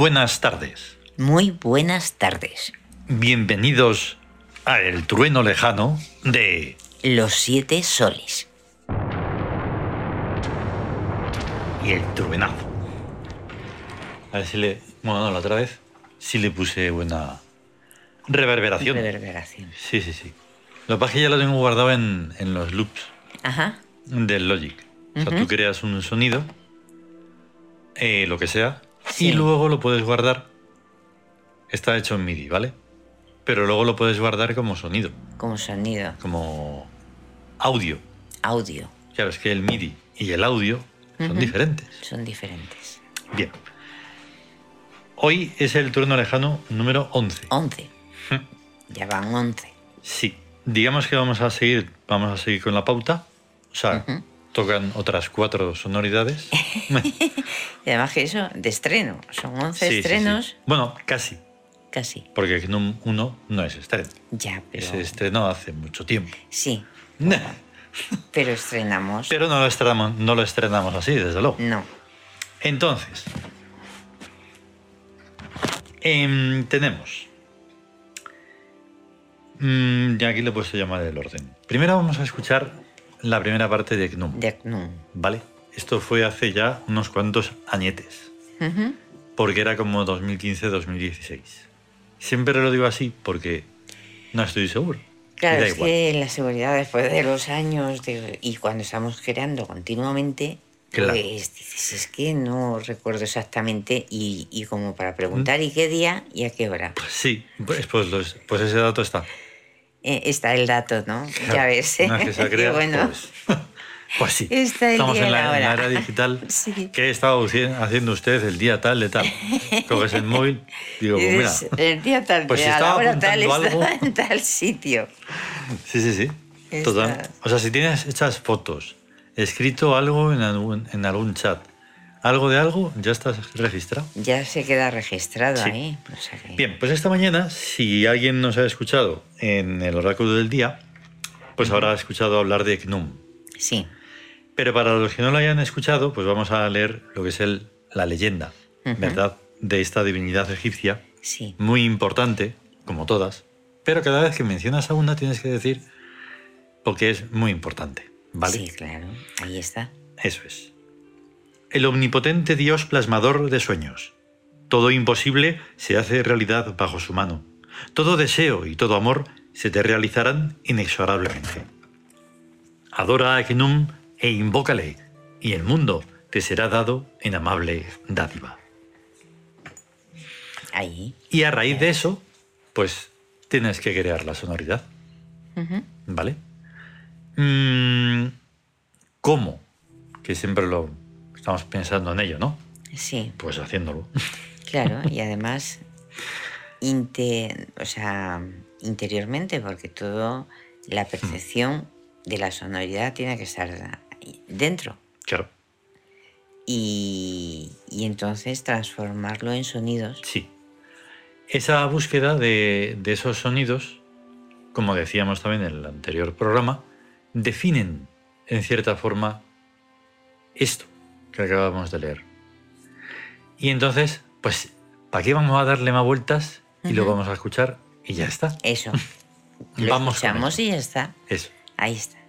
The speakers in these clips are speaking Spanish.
buenas tardes. Muy buenas tardes. Bienvenidos a El Trueno Lejano de... Los siete soles. Y el truenazo. A ver si le... Bueno, no, la otra vez sí le puse buena reverberación. Reverberación. Sí, sí, sí. Lo que pasa es que ya lo tengo guardado en, en los loops Ajá. del Logic. O sea, tú creas un sonido, eh, lo que sea, Sí. y luego lo puedes guardar. Está hecho en MIDI, ¿vale? Pero luego lo puedes guardar como sonido, Como sonido. como audio. Audio. Claro, es que el MIDI y el audio son diferentes. Son diferentes. Bien. Hoy es el turno lejano número 11. Once. ya van once. Sí. Digamos que vamos a seguir, vamos a seguir con la pauta. O sea. Tocan otras cuatro sonoridades. Y además que eso, de estreno. Son once Sí, sí, sí. estrenos. Bueno, casi. Casi. Porque GNOME 1 no es estreno. Ya, pero... Ese estreno hace mucho tiempo. Sí, Nah. pero estrenamos. Pero no lo estrenamos, no lo estrenamos así, desde luego. No. Entonces, em, tenemos. Mm, y aquí le he puesto llamar el orden. Primero vamos a escuchar la primera parte de GNOME, De no. ¿vale? Esto fue hace ya unos cuantos añetes, porque era como 2015-2016. Siempre lo digo así porque no estoy seguro. Claro, es igual. que la seguridad después de los años de- y cuando estamos creando continuamente, Claro. pues dices, es que no recuerdo exactamente y, y como para preguntar y qué día y a qué hora. Pues sí, pues, pues, los- pues ese dato está. Eh, está el dato, ¿no? Ya ves. que se Qué crea, bueno. pues, pues sí. Está el Estamos día en la, en la era digital. Sí. ¿Qué estaba haciendo usted el día tal de tal? Coges el móvil, digo, pues mira. El día tal, pues si a la estaba hora tal algo. en tal sitio. Sí, sí, sí. Está- Total. O sea, si tienes hechas fotos, escrito algo en algún, en algún chat, algo de algo, ya estás registrado. Ya se queda registrado Sí. ahí. o sea que- Bien, pues esta mañana, si alguien nos ha escuchado en el oráculo del día, pues habrá escuchado hablar de GNOME. Sí. Pero para los que no lo hayan escuchado, pues vamos a leer lo que es el, la leyenda. ¿verdad? De esta divinidad egipcia, Sí. muy importante, como todas. Pero cada vez que mencionas a una tienes que decir porque es muy importante, ¿vale? Sí, claro. Ahí está. Eso es. El omnipotente Dios plasmador de sueños. Todo imposible se hace realidad bajo su mano. Todo deseo y todo amor se te realizarán inexorablemente. Adora a Genum e invócale, y el mundo te será dado en amable dádiva. Ahí. Y a raíz de eso, pues tienes que crear la sonoridad. ¿Vale? Mm, ¿Cómo? Que siempre lo estamos pensando en ello, ¿no? Sí, Pues haciéndolo. claro. Y además, inte- o sea, interiormente, porque todo, la percepción de la sonoridad tiene que estar dentro. Claro, Y, y entonces transformarlo en sonidos. sí. Esa búsqueda de, de esos sonidos, como decíamos también en el anterior programa, definen en cierta forma esto que acabamos de leer. Y entonces, pues, ¿para qué vamos a darle más vueltas y lo vamos a escuchar y ya está? Eso. Lo Vamos con escuchamos y ya está. Eso. Ahí está.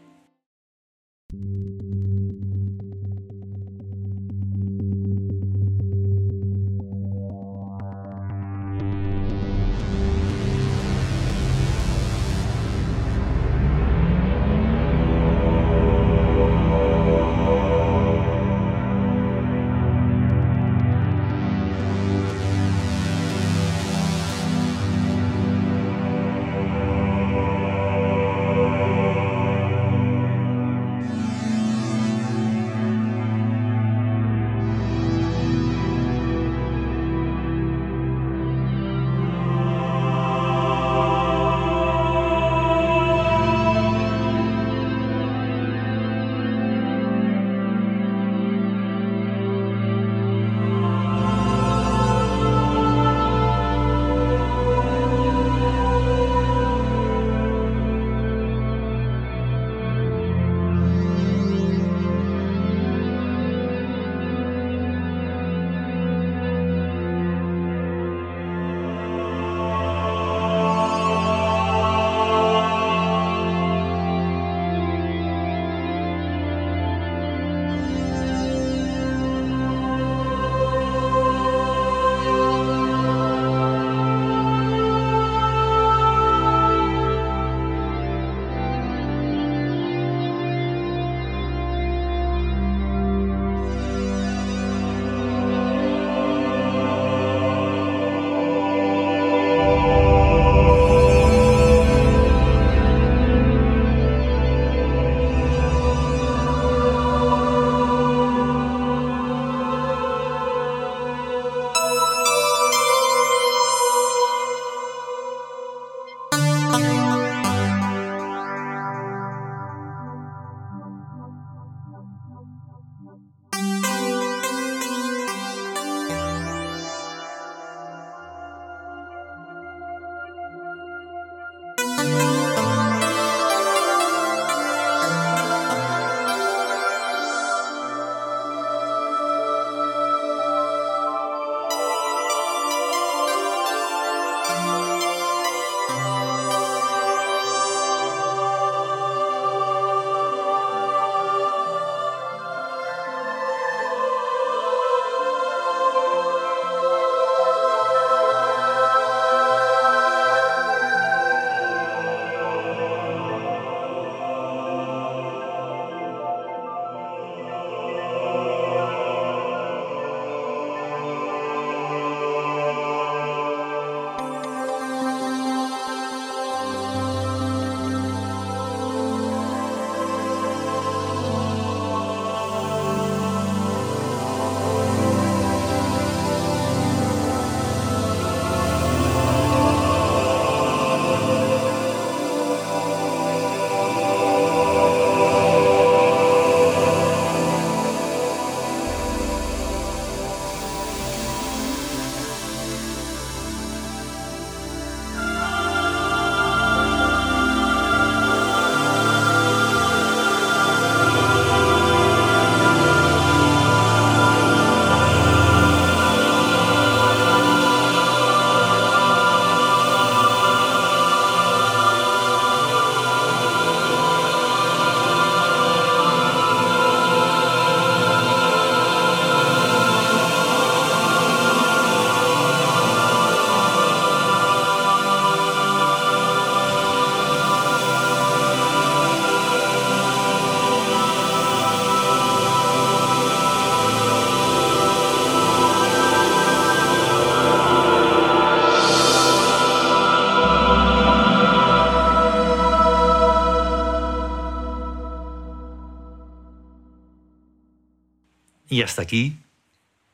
Y hasta aquí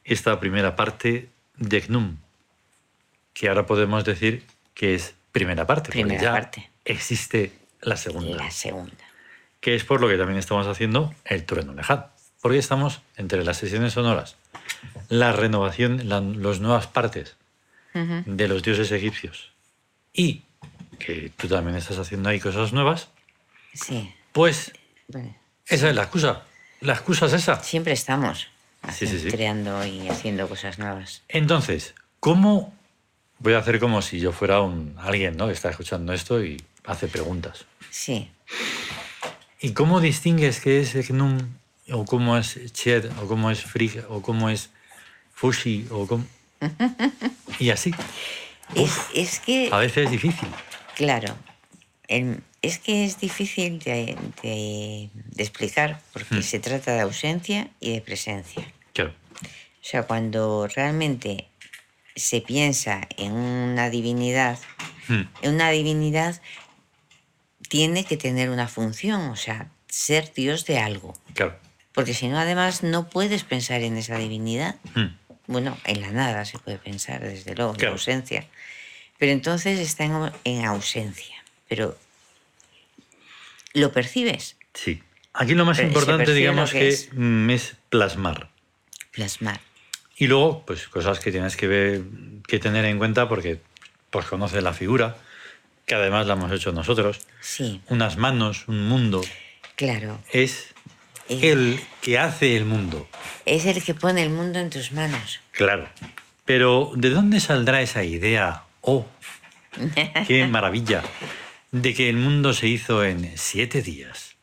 esta primera parte de GNUM, que ahora podemos decir que es primera parte, Primera porque ya parte. existe la segunda, La segunda. que es por lo que también estamos haciendo el trueno lejano, porque estamos entre las sesiones sonoras, la renovación, la- las nuevas partes de los dioses egipcios y que tú también estás haciendo ahí cosas nuevas, Sí. pues esa es la excusa. La excusa es esa. siempre estamos Sí, sí, sí. creando y haciendo cosas nuevas. Entonces, ¿cómo voy a hacer como si yo fuera un alguien, ¿no? Que está escuchando esto y hace preguntas. Sí. ¿Y cómo distingues qué es Gnum o cómo es Ched o cómo es Frigg o cómo es Fushi o cómo y así? Es, es que, A veces es difícil. claro, el- es que es difícil de, de- de explicar porque Hmm. se trata de ausencia y de presencia. Claro. O sea, cuando realmente se piensa en una divinidad, Hmm. en una divinidad tiene que tener una función, o sea, ser Dios de algo. Claro. Porque si no, además, no puedes pensar en esa divinidad. Hmm. Bueno, en la nada se puede pensar, desde luego, en la ausencia. Pero entonces está en, en ausencia. Pero lo percibes, Sí. Aquí lo más Pero importante, digamos, que que es. mm, es plasmar. plasmar. Y luego, pues cosas que tienes que ver, que tener en cuenta porque pues conoces la figura, que además la hemos hecho nosotros. Sí, Unas manos, un mundo. claro. Es Eh. el que hace el mundo. Es el que pone el mundo en tus manos. Claro. Pero ¿de dónde saldrá esa idea? Oh, qué maravilla. De que el mundo se hizo en siete días.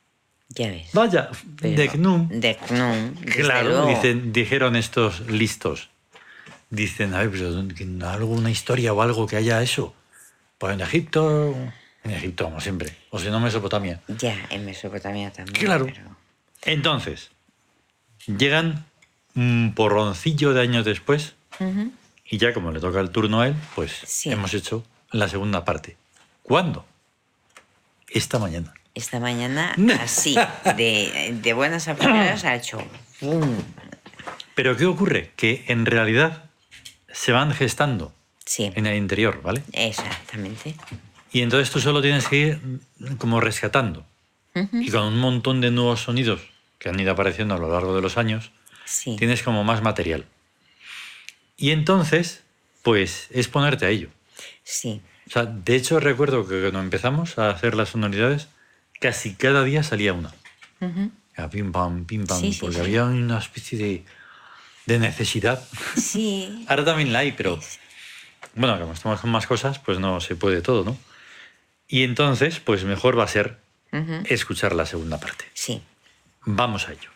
Ya ves. Vaya, Pero- de Gnum. De Gnum, desde Claro, luego. dicen, dijeron estos listos. Dicen, a ver, pero ¿dónde- ¿alguna historia o algo que haya eso? Pues en Egipto, en Egipto como siempre, o si no Mesopotamia. Ya, en Mesopotamia también. Claro. pero- Entonces, llegan un porroncillo de años después Ujú. y ya como le toca el turno a él, pues Sí. hemos hecho la segunda parte. ¿Cuándo? Esta mañana. Esta mañana, así, de, de buenas a primeras, ha hecho ¡pum! Pero ¿qué ocurre? Que en realidad se van gestando Sí, en el interior, ¿vale? exactamente. Y entonces tú solo tienes que ir como rescatando. Y con un montón de nuevos sonidos que han ido apareciendo a lo largo de los años, Sí, tienes como más material. Y entonces, pues es ponerte a ello. sí, O sea, de hecho recuerdo que cuando empezamos a hacer las sonoridades, casi cada día salía una. Era pim pam, pim pam, Sí, porque sí. había una especie de, de necesidad. sí. Ahora también la hay, pero bueno, como estamos con más cosas, pues no se puede todo, ¿no? Y entonces, pues mejor va a ser escuchar la segunda parte. Sí. Vamos a ello.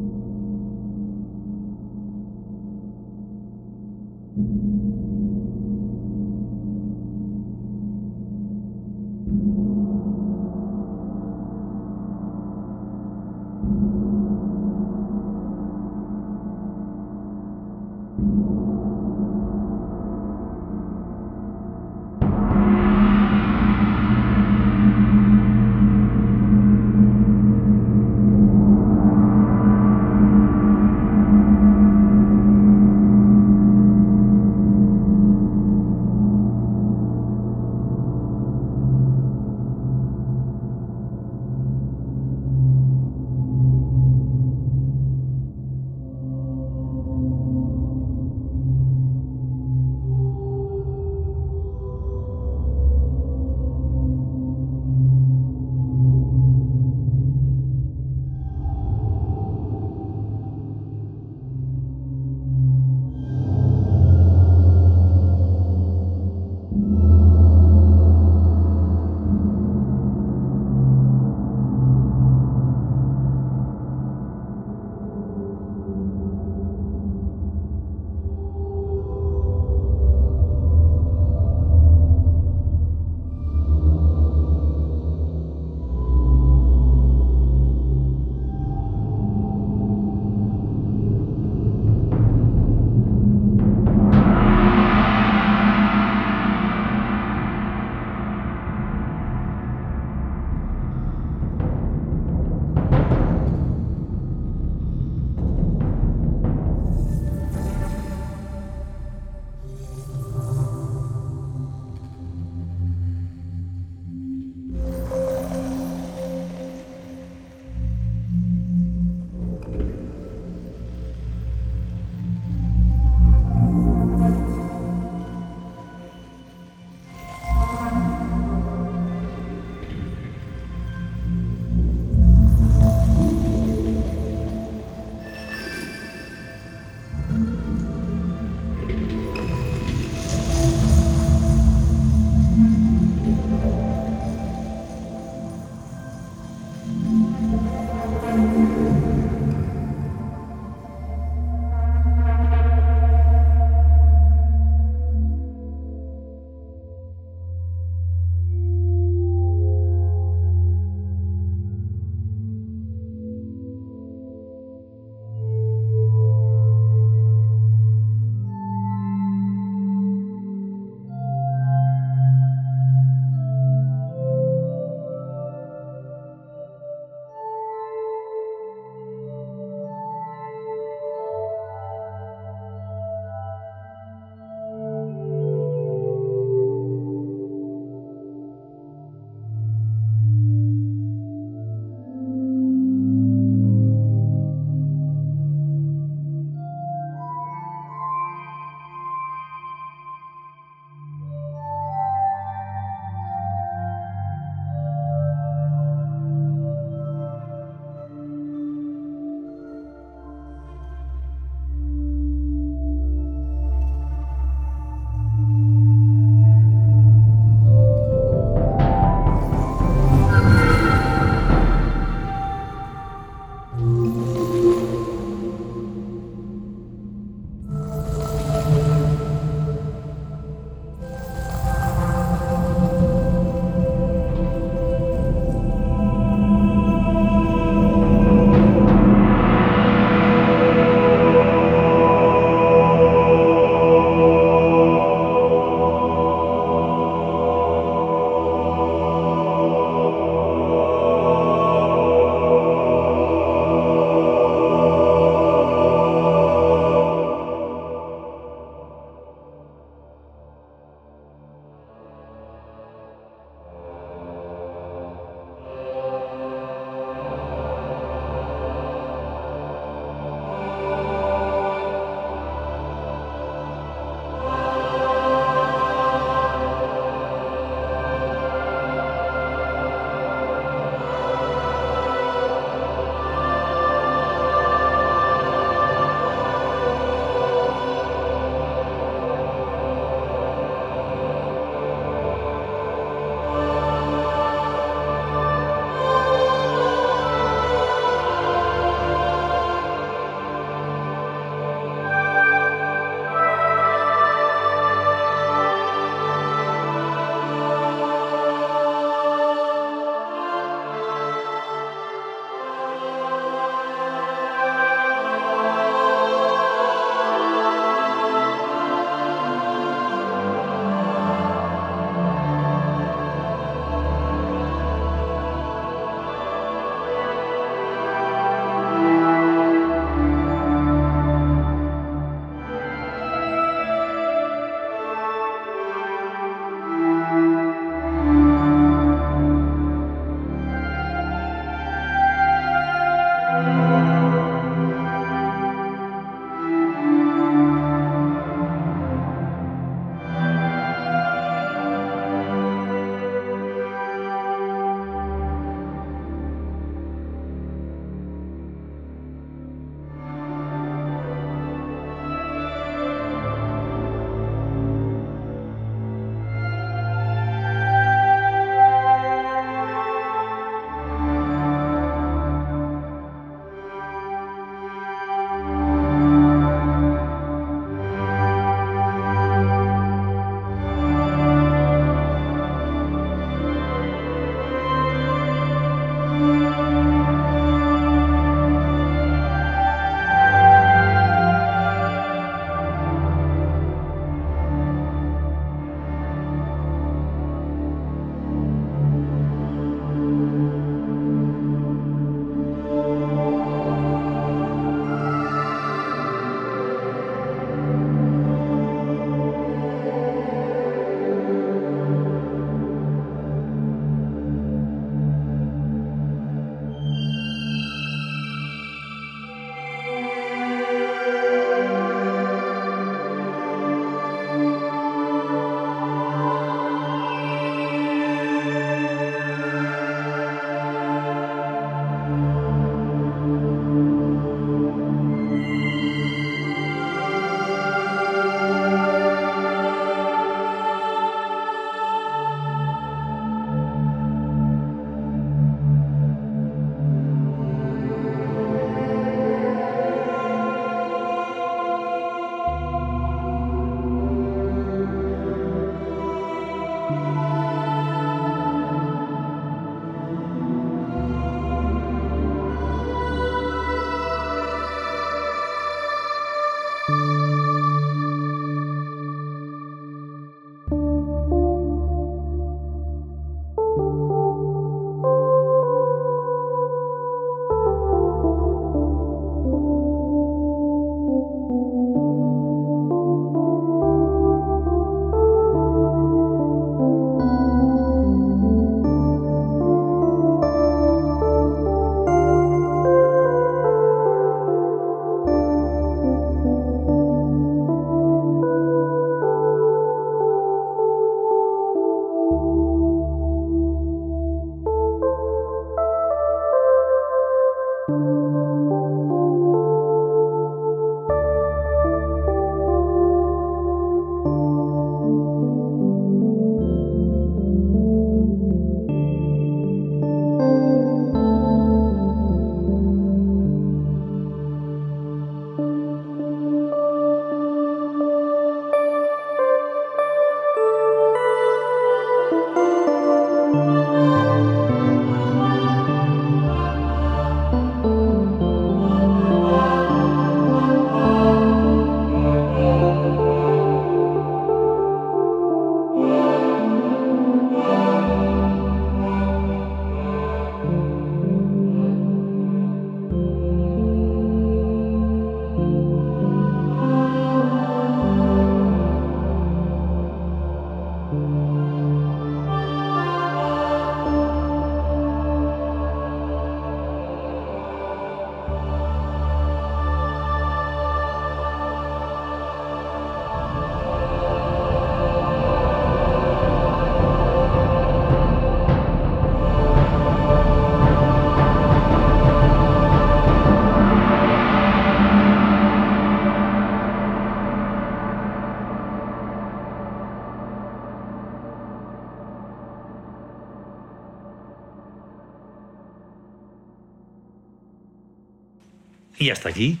Y hasta aquí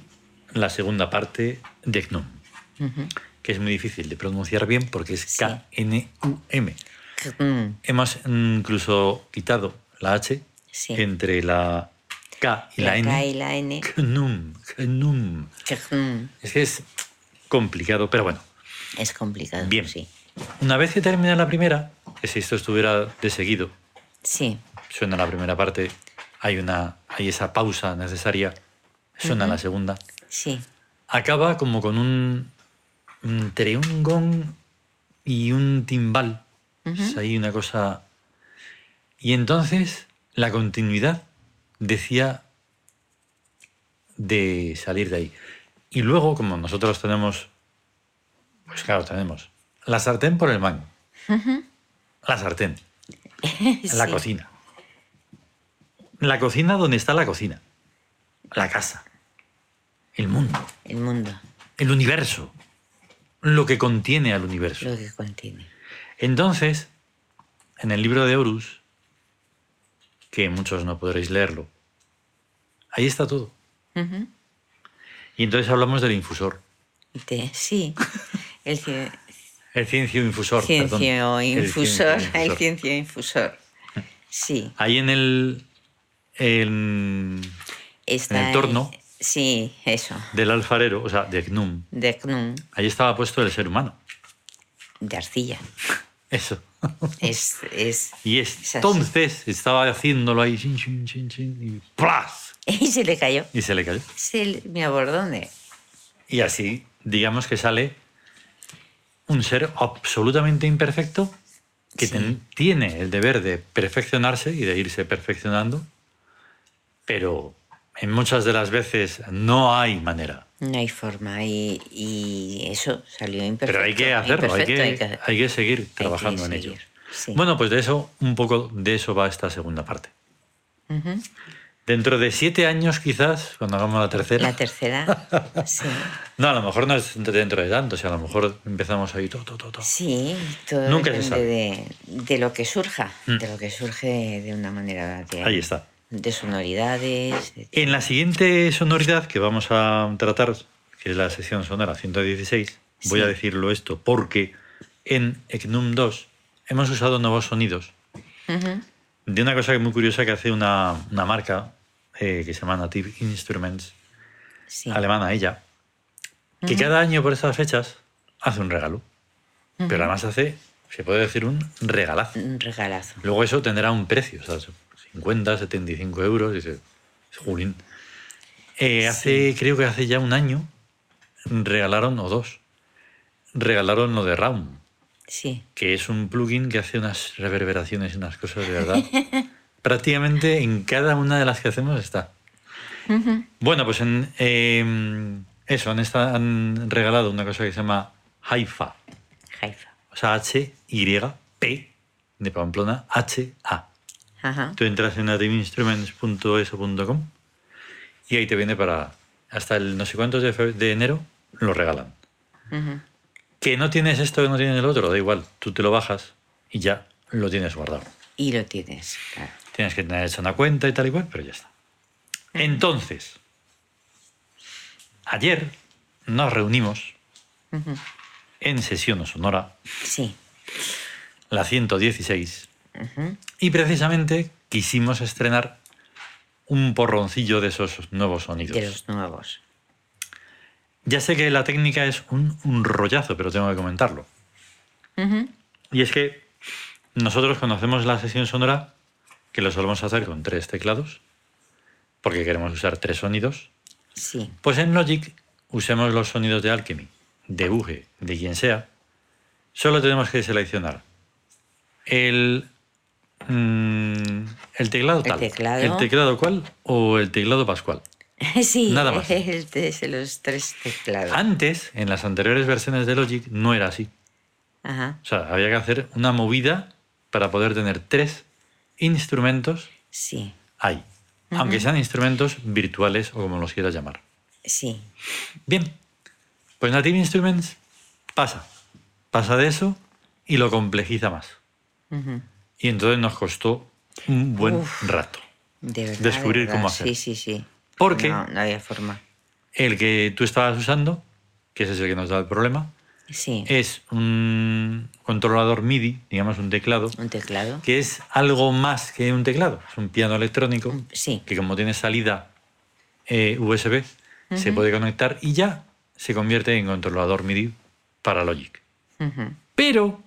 la segunda parte de GNUM, que es muy difícil de pronunciar bien porque es Sí. K-N-U-M. Mm, Hemos incluso quitado la H Sí. entre la K y la, la N. K y la N. GNUM, GNUM. Mm, Es que es complicado, pero bueno. Es complicado. Bien. Sí. Una vez que termina la primera, que si esto estuviera de seguido, Sí. suena la primera parte, hay, una, hay esa pausa necesaria, suena la segunda, Sí. acaba como con un entre un gong y un timbal. Es ahí una cosa. Y entonces la continuidad decía de salir de ahí. Y luego, como nosotros tenemos, pues claro, tenemos la sartén por el mango. La sartén. La Sí. cocina. La cocina donde está la cocina. La casa. El mundo. El mundo, El universo. Lo que contiene al universo. lo que contiene. Entonces, en el libro de Horus, que muchos no podréis leerlo, ahí está todo. Y entonces hablamos del infusor. De- sí. El ci- El ciencio infusor. perdón. ciencio El infusor. El ciencio infusor. Sí. Ahí en el, en- Está el torno. Sí, eso. del alfarero, o sea, de Gnum, De Knum, ahí estaba puesto el ser humano. de arcilla. Eso. Es, es... Y Es entonces estaba haciéndolo ahí, chin, chin, chin, chin, y ¡plas! Y se le cayó. Y se le cayó. Se me abordone. Y así, digamos que sale un ser absolutamente imperfecto que Sí. ten- tiene el deber de perfeccionarse y de irse perfeccionando, pero en muchas de las veces no hay manera. No hay forma. Y, y eso salió imperfecto. Pero hay que hacerlo, hay imperfecto, que, hay que seguir trabajando en seguir, ello. sí. Bueno, pues de eso, un poco de eso va esta segunda parte. Ujú. Dentro de siete años, quizás, cuando hagamos la tercera. La tercera, sí. No, a lo mejor no es dentro de tanto, si a lo mejor empezamos ahí todo, todo, todo. Sí, todo Nunca se depende sabe. de, de lo que surja, Mm. de lo que surge de una manera de, Ahí está. De sonoridades. de- En la siguiente sonoridad que vamos a tratar, que es la sección sonora 116, voy Sí. a decirlo esto porque en ECNUM 2 hemos usado nuevos sonidos Ujú, de una cosa muy curiosa que hace una, una marca eh, que se llama Native Instruments, sí. alemana ella, que cada año por estas fechas hace un regalo. Pero además hace, se puede decir, un regalazo. Un regalazo. Luego eso tendrá un precio, sea, 50, 75 euros, y dices, jolín. Eh, hace, creo que hace ya un año, regalaron, o dos, regalaron lo de Raum, Sí. que es un plugin que hace unas reverberaciones y unas cosas de verdad. Prácticamente en cada una de las que hacemos está. Bueno, pues en eh, eso, en esta han regalado una cosa que se llama Haifa, Haifa. o sea, H-Y-P de Pamplona, H-A. Ajá. Tú entras en nativeinstruments.eso.com y ahí te viene para hasta el no sé cuántos de, de enero lo regalan. Que no tienes esto, que no tienes el otro, da igual. Tú te lo bajas y ya lo tienes guardado. Y lo tienes, claro. Tienes que tener hecha una cuenta y tal y cual, pero ya está. Entonces, ayer nos reunimos en sesión sonora, Sí. la 116, Y precisamente quisimos estrenar un porroncillo de esos nuevos sonidos. De los nuevos. Ya sé que la técnica es un, un rollazo, pero tengo que comentarlo. Y es que nosotros conocemos la sesión sonora, que lo solemos hacer con tres teclados, porque queremos usar tres sonidos. Sí. Pues en Logic usemos los sonidos de Alchemy, de Buge, de quien sea. Solo tenemos que seleccionar el, mm, el teclado El tal. teclado. ¿El teclado cuál o el teclado pascual? sí. Nada más. Es de los tres teclados. Antes, en las anteriores versiones de Logic, no era así. Ajá. O sea, había que hacer una movida para poder tener tres instrumentos Sí. ahí. Aunque sean instrumentos virtuales o como los quieras llamar. Sí. Bien, pues Native Instruments pasa. Pasa de eso y lo complejiza más. Ujú. Y entonces nos costó un buen Uf. rato. De verdad. Descubrir de cómo hacer. Sí, sí, sí. Porque- No, no había forma. El que tú estabas usando, que ese es el que nos da el problema, Sí. es un controlador MIDI, digamos un teclado, Un teclado. que es algo más que un teclado. Es un piano electrónico Sí. que como tiene salida eh, USB, se puede conectar y ya se convierte en controlador MIDI para Logic. Pero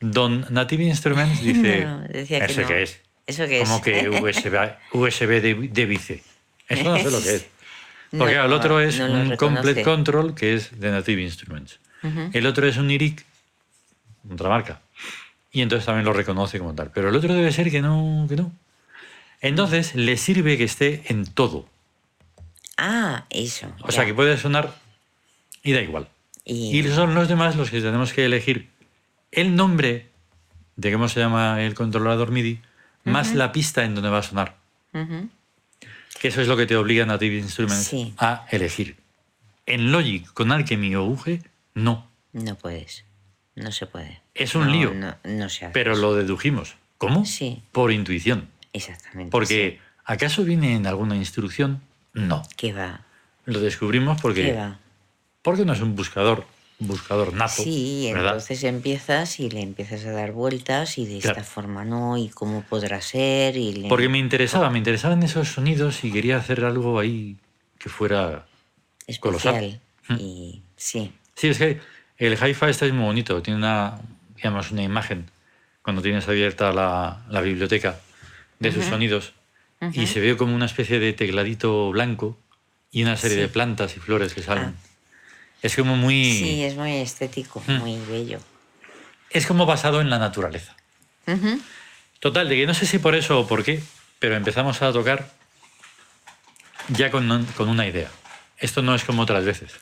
Don Native Instruments dice, No, decía que ¿eso no. qué es? ¿Eso qué ¿Cómo es? que USB, USB de, de bice? Eso no sé lo que es. Porque No, el otro es un Complete. Control, que es de Native Instruments. Ujú. El otro es un IRIC, otra marca. Y entonces también lo reconoce como tal. Pero el otro debe ser que no, que no. Entonces le sirve que esté en todo. Ah, eso. O sea ya. que puede sonar y da igual. Y, Y son los demás los que tenemos que elegir el nombre de cómo se llama el controlador MIDI, más la pista en donde va a sonar. Que eso es lo que te obliga Native Instruments Sí. a elegir. En Logic, con Alchemy o UG, no. No puedes. No se puede. Es un No, lío. No, no se hace. Pero eso. lo dedujimos. ¿Cómo? Sí. Por intuición. Exactamente. Porque, ¿acaso viene en alguna instrucción? No. ¿Qué va? Lo descubrimos ¿Qué porque, va? porque no es un buscador, buscador nato. Sí, ¿verdad? entonces empiezas y le empiezas a dar vueltas y de Claro. esta forma no, y cómo podrá ser. Y le- Porque me interesaba, me interesaban esos sonidos y quería hacer algo ahí que fuera colosal. especial. Mm. Y sí, Sí, es que el hi-fi este es muy bonito, tiene una, digamos, una imagen cuando tienes abierta la, la biblioteca de sus sonidos y se ve como una especie de tecladito blanco y una serie Sí. de plantas y flores que salen. Ah. Es como muy... sí, es muy estético, Mm. muy bello. Es como basado en la naturaleza. Total, de que no sé si por eso o por qué, pero empezamos a tocar ya con, con una idea. Esto no es como otras veces.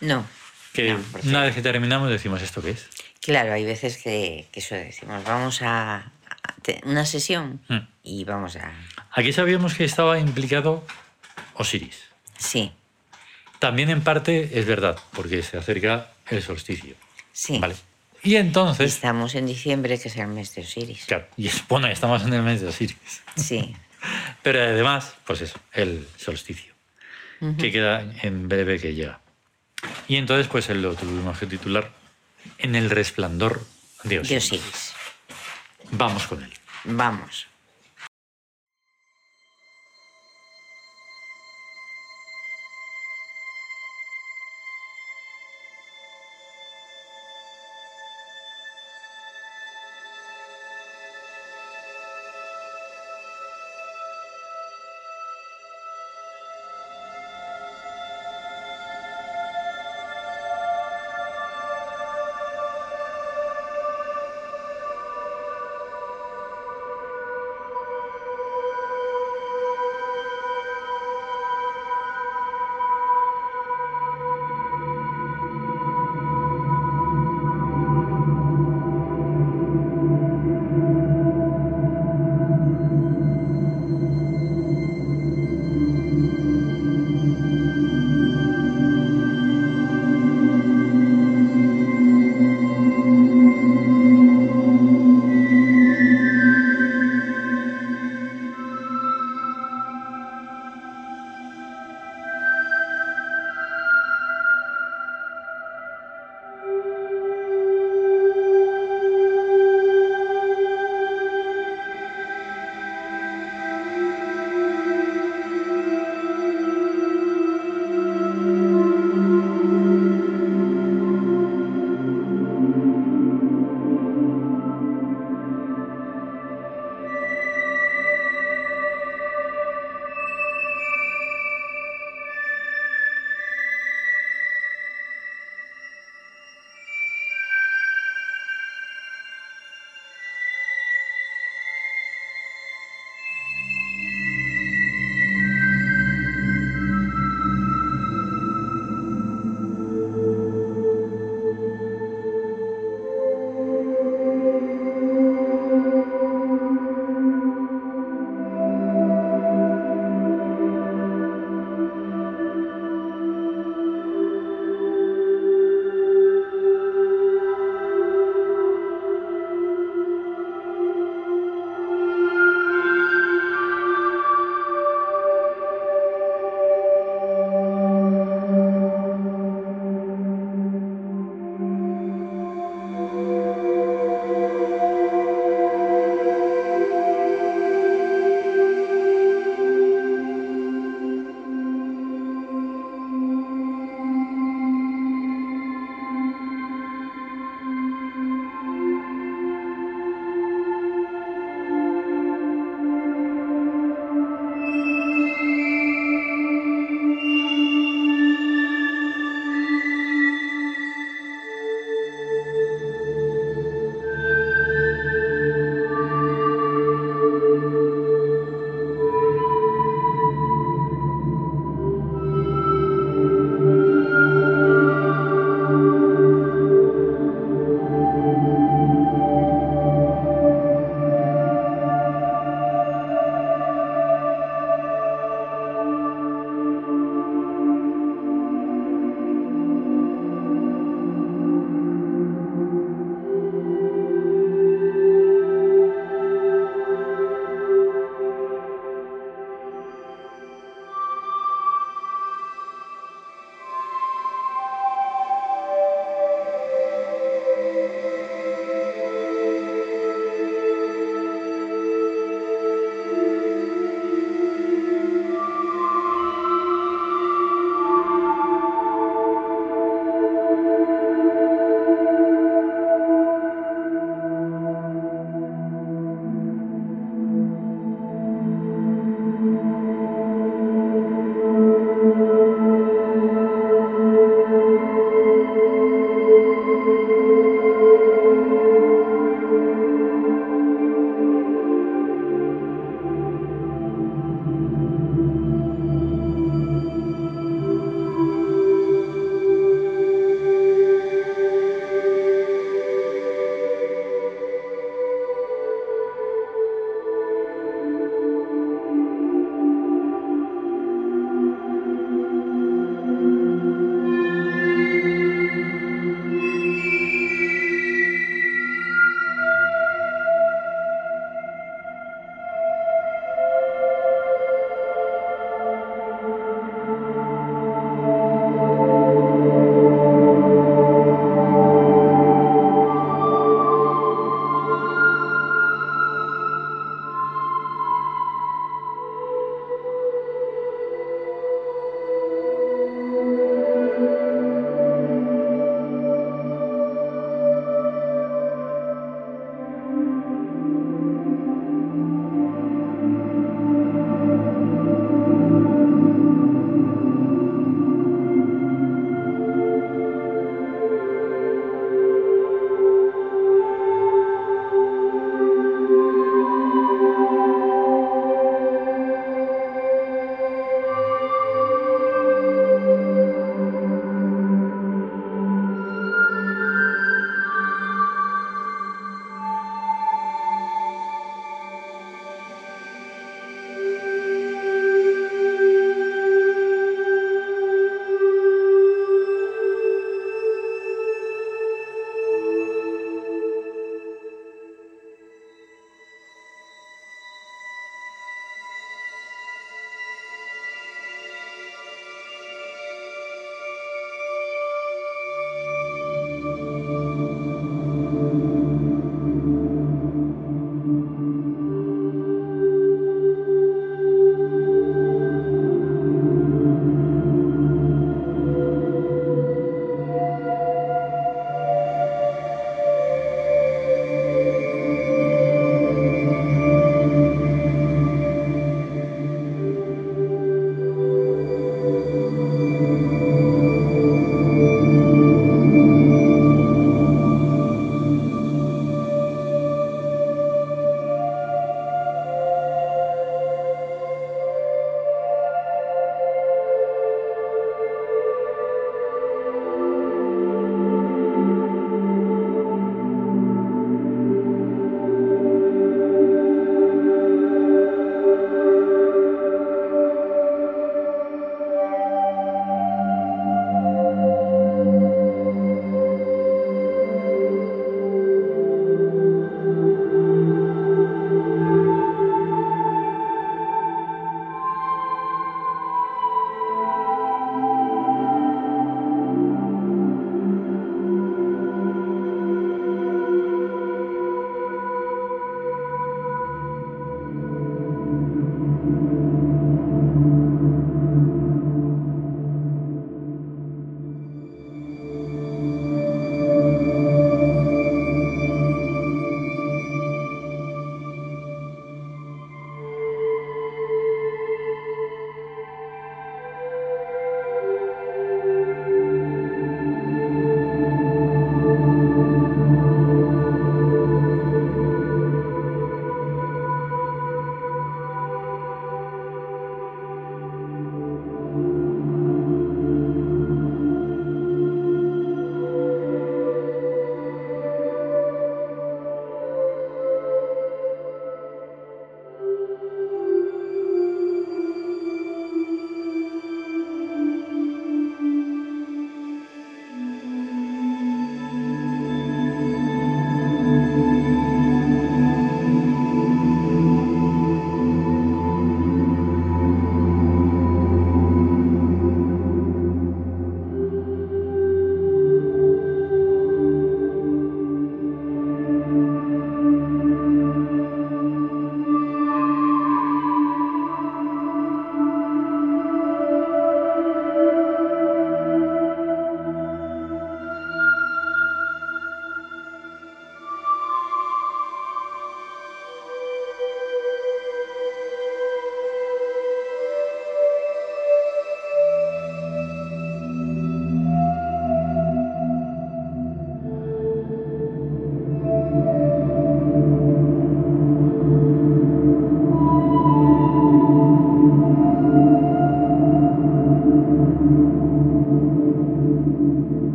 No, Que no, una vez que terminamos decimos, ¿esto qué es? claro, hay veces que, que eso decimos, vamos a, una sesión Mm. y vamos a... Aquí sabíamos que estaba implicado Osiris. Sí, También en parte es verdad, porque se acerca el solsticio. sí. ¿vale? Y entonces, Estamos en diciembre, que es el mes de Osiris. claro, y es, bueno, estamos en el mes de Osiris. Sí. Pero además, pues eso, el solsticio, que queda en breve que llega. Y entonces, pues lo tuvimos que titular En el resplandor de. Osiris. Vamos con él. Vamos.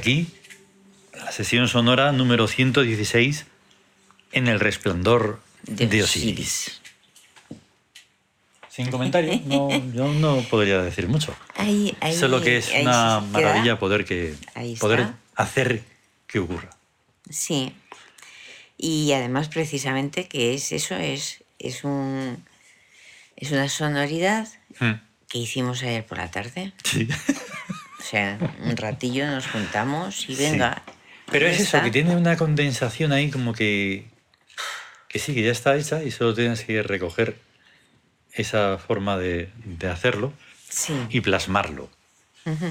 Aquí la sesión sonora número 116 en el resplandor de, De Osiris. Sin comentario, no, yo no podría decir mucho. Ahí, ahí, Solo que es una maravilla poder, que, poder hacer que ocurra. Sí. Y además precisamente que es eso, es, es un es una sonoridad Mm, que hicimos ayer por la tarde. Sí. O sea, un ratillo nos juntamos y Sí. venga. Pero es eso, que tiene una condensación ahí como que... Que sí, que ya está hecha y solo tienes que recoger esa forma de, de hacerlo Sí. y plasmarlo.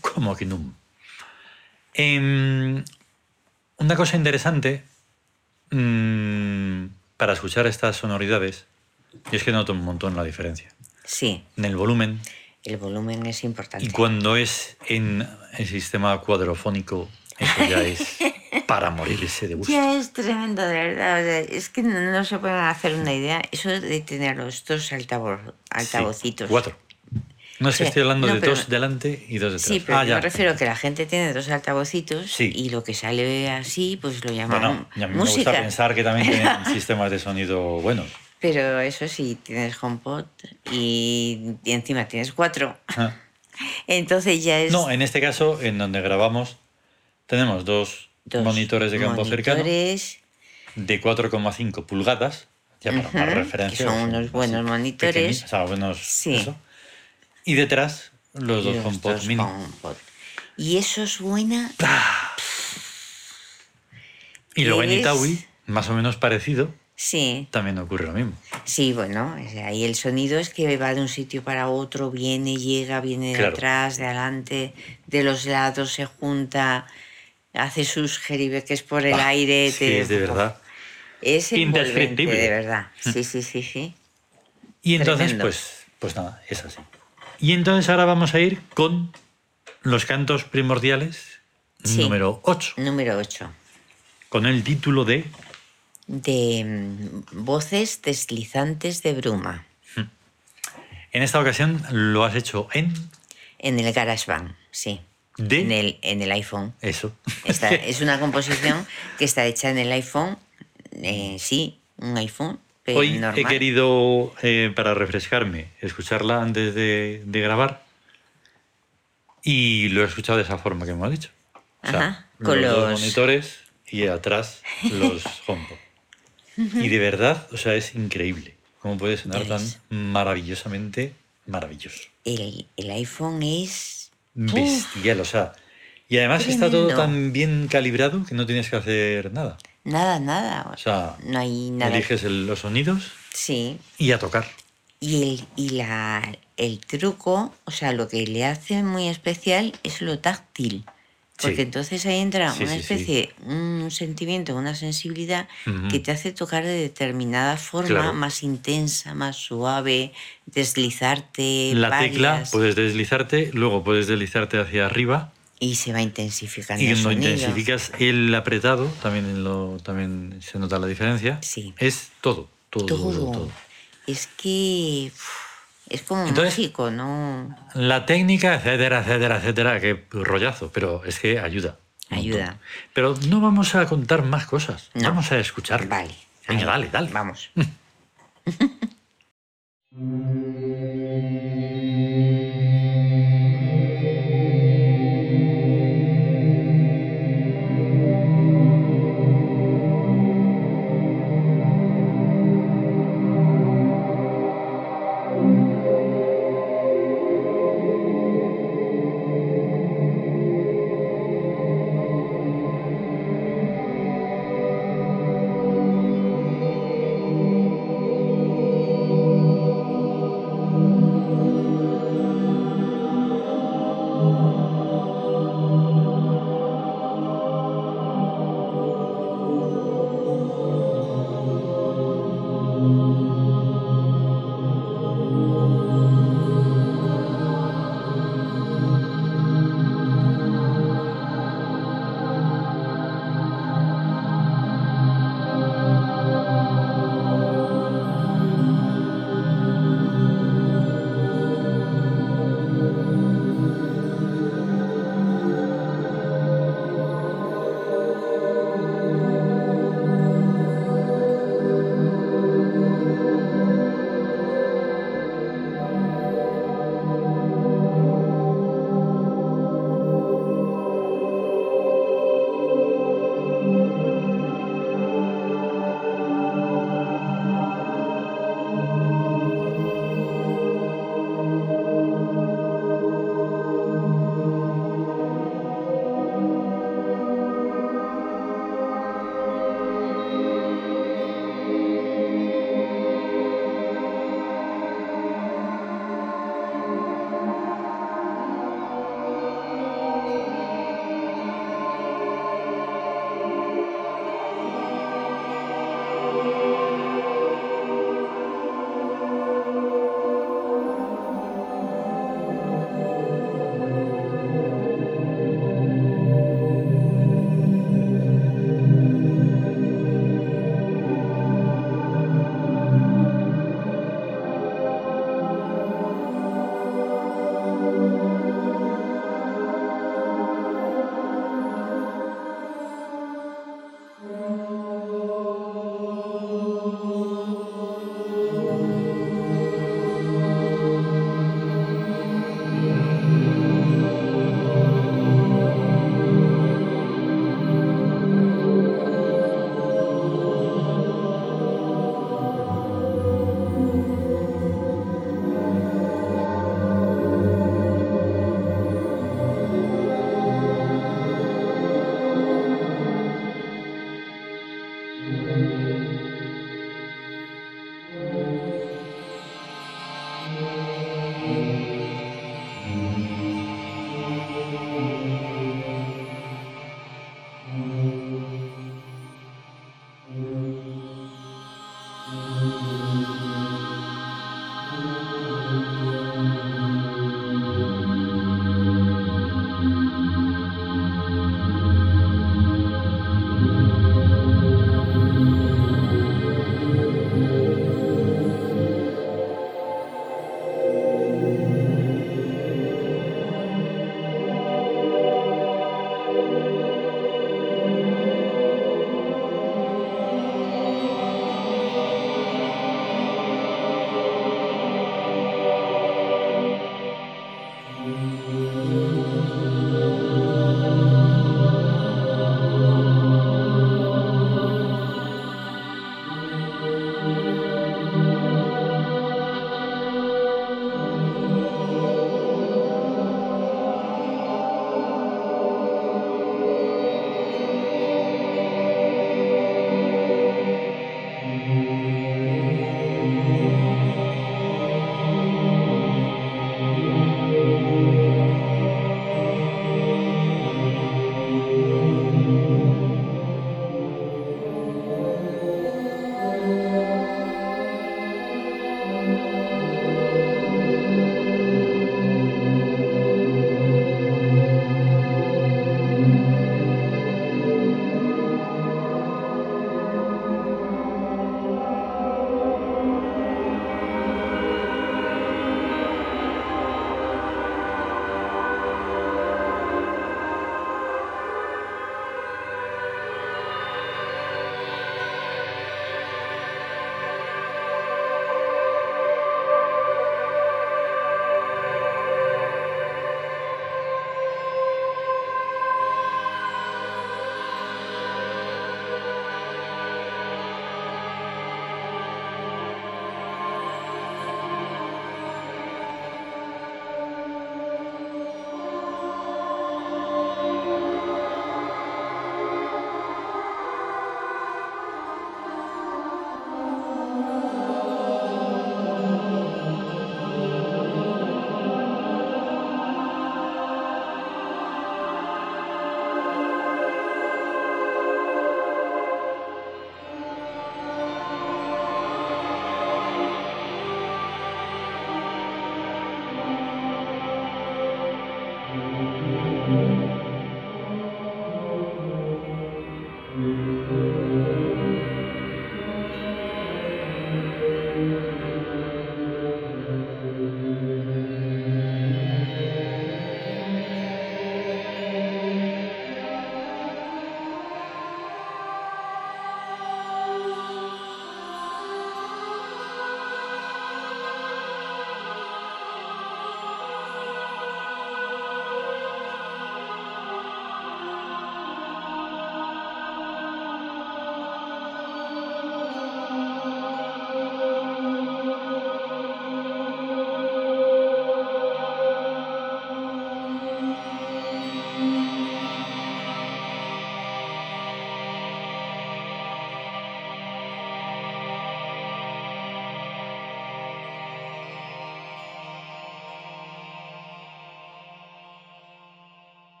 Como que no. Em, una cosa interesante mm, para escuchar estas sonoridades, y es que noto un montón la diferencia. Sí, En el volumen el volumen es importante. y cuando es en el sistema cuadrofónico, eso ya es para morirse de gusto. Ya es tremendo, de verdad. o sea, es que no, no se pueden hacer una idea. Eso de tener los dos altavoz, Sí, altavocitos. cuatro. No es que Sí, estoy hablando no, de pero- dos delante y dos detrás. Sí, pero ah, me refiero a que la gente tiene dos altavocitos Sí. y lo que sale así, pues lo llaman Bueno, y a mí me música. gusta pensar que también tienen sistemas de sonido buenos. Pero eso sí, tienes HomePod y, y encima tienes cuatro. Ah. Entonces ya es No, en este caso, en donde grabamos, tenemos dos, dos monitores de campo cercano monitores, de 4,5 pulgadas, ya para más referencia. que son unos buenos monitores. O sea, buenos. Sí. eso. Y detrás, los dos HomePod dos mini. HomePod. Y eso suena Y luego en Itaui, más o menos parecido, Sí, también ocurre lo mismo. sí, bueno, ahí el sonido es que va de un sitio para otro, viene, llega, viene de Claro. atrás, de adelante, de los lados, se junta, hace sus jeribeques por el Bah, aire. sí, te- es de verdad. Es Indescriptible. de verdad. Sí, sí, sí, sí. Y entonces, Tremendo. pues, pues nada, es así. Y entonces ahora vamos a ir con los cantos primordiales Sí. número 8, Número 8. con el título de De mm, voces deslizantes de bruma En esta ocasión lo has hecho en en el GarageBand, sí. de En el, en el iPhone. eso. Esta es una composición que está hecha en el iPhone, eh, sí, un iPhone, pero Hoy normal. he querido, eh, para refrescarme, escucharla antes de, de grabar y lo he escuchado de esa forma que me has dicho. O sea, Ajá, con los- monitores y atrás los HomePod. Y de verdad, o sea, es increíble cómo puede sonar tan maravillosamente maravilloso. El, el iPhone es... Bestial, o sea. Y además está todo tan bien calibrado que no tienes que hacer nada. Nada, nada. O sea, no hay nada. eliges el- los sonidos Sí. y a tocar. Y, el, y la, el truco, o sea, lo que le hace muy especial es lo táctil. Porque Sí. entonces ahí entra Sí, una sí. especie, un sentimiento, una sensibilidad que te hace tocar de determinada forma, Claro. más intensa, más suave, deslizarte. La tecla puedes deslizarte, luego puedes deslizarte hacia arriba Y se va intensificando y cuando intensificas el apretado, también, en lo, también se nota la diferencia. Sí. Es todo, todo, todo. Todo. todo. Es que es como Entonces, mágico, ¿no? La técnica, etcétera, etcétera, etcétera, qué rollazo, pero es que ayuda. Ayuda. Pero no vamos a contar más cosas, vamos a escuchar. Vale. Venga, dale, dale. Vamos. Mm.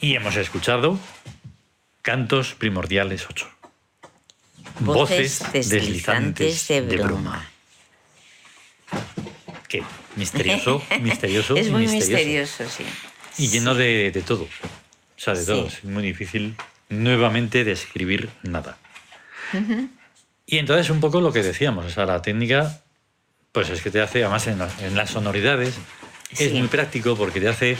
Y hemos escuchado Cantos Primordiales 8. Voces deslizantes de bruma. Qué misterioso, misterioso, es muy misterioso. misterioso, sí. Y lleno de, de todo. O sea, de todo. Sí. Es muy difícil nuevamente describir nada. Y entonces un poco lo que decíamos, o sea, la técnica, pues es que te hace, además en, la- en las sonoridades, es muy práctico porque te hace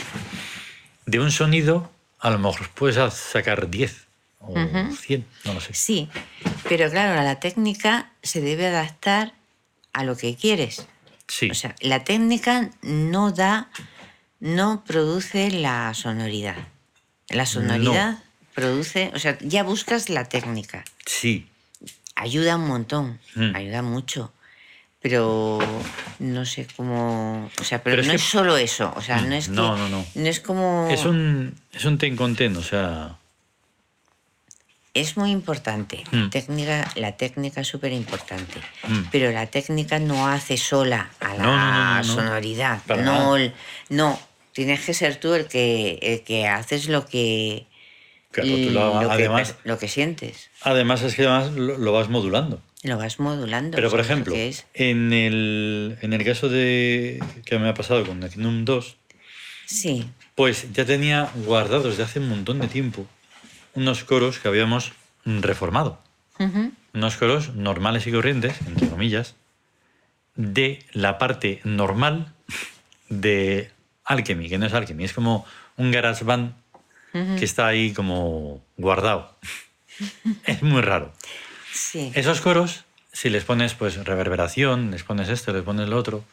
de un sonido, a lo mejor puedes sacar 10 o 100, no lo sé. Sí, pero claro, la técnica se debe adaptar a lo que quieres. Sí, O sea, la técnica no da, no produce la sonoridad. La sonoridad produce, o sea, ya buscas la técnica. sí, Ayuda un montón, Mm. ayuda mucho. Pero no sé cómo. O sea, pero, Pero es no que- es solo eso. O sea, no es que. No, no, no. No es como. es un, es un ten con ten, o sea, Es muy importante. Mm. Técnica, la técnica es súper importante. Mm. Pero la técnica no hace sola a la No, no, no, no, no. sonoridad. No, no. Tienes que ser tú el que, el que haces lo que. Claro, tú lo- lo que además- lo que sientes. además es que además lo, lo vas modulando. Lo vas modulando. Pero por ¿sabes lo ejemplo, es? en el, en el caso de que me ha pasado con Equinum 2, Sí. pues ya tenía guardados desde hace un montón de tiempo unos coros que habíamos reformado. Unos coros normales y corrientes, entre comillas, de la parte normal de Alchemy, que no es Alchemy, es como un garage band que está ahí como guardado. es muy raro. Sí. Esos coros, si les pones pues reverberación, les pones esto, les pones lo otro,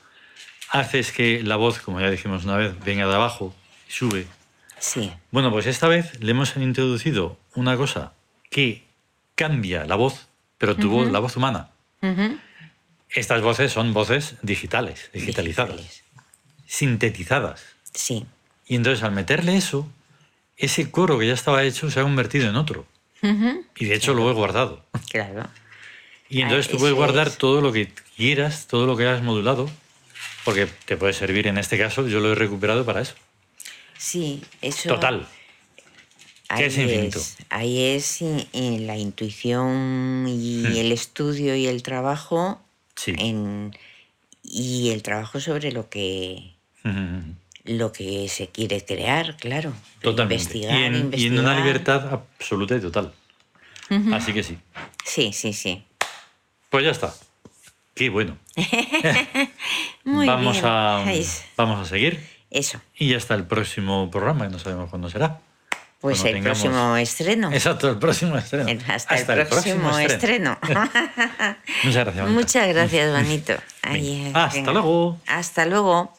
haces que la voz, como ya dijimos una vez, venga de abajo y sube. Sí. Bueno, pues esta vez le hemos introducido una cosa que cambia la voz, pero tu voz, la voz humana. Estas voces son voces digitales, digitalizadas, Digitales. sintetizadas. Sí. Y entonces al meterle eso, ese coro que ya estaba hecho se ha convertido en otro. Y de hecho lo he guardado. Claro. Y entonces tú puedes guardar es. todo lo que quieras, todo lo que hayas modulado, porque te puede servir en este caso, yo lo he recuperado para eso. Sí, eso. Total. Ahí es infinito. ahí es i- i- la intuición y Hmm. el estudio y el trabajo Sí. en, y el trabajo sobre lo que lo que se quiere crear, claro. Totalmente. Investigar, y, en, y en investigar. una libertad absoluta y total. Así que sí. Sí, sí, sí. Pues ya está. Qué bueno. Muy vamos, bien. A, vamos a seguir. Eso. Y ya está el próximo programa, que no sabemos cuándo será. Pues el tengamos- próximo estreno. Exacto, el próximo estreno. El- Hasta, el, próximo, estreno. Muchas gracias. Mónica. Muchas gracias. Ay, Venga. Hasta venga. luego. Hasta luego.